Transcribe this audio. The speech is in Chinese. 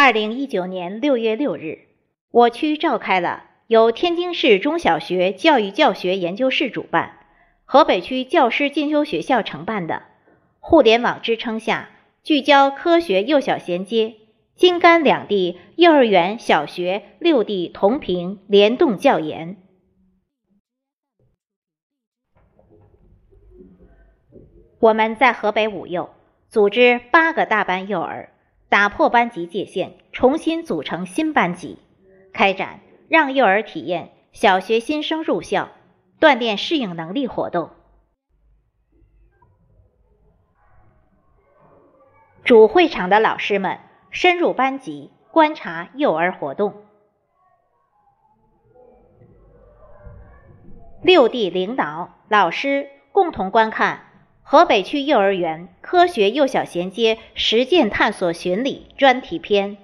二零一九年六月六日，我区召开了由天津市中小学教育教学研究室主办、河北区教师进修学校承办的“互联网支撑下聚焦科学幼小衔接，京甘两地幼儿园、小学六地同频联动教研”。我们在河北五幼组织八个大班幼儿。打破班级界限，重新组成新班级，开展让幼儿体验小学新生入校、锻炼适应能力活动。主会场的老师们深入班级观察幼儿活动，六地领导、老师共同观看。河北区幼儿园科学幼小衔接实践探索巡礼专题篇。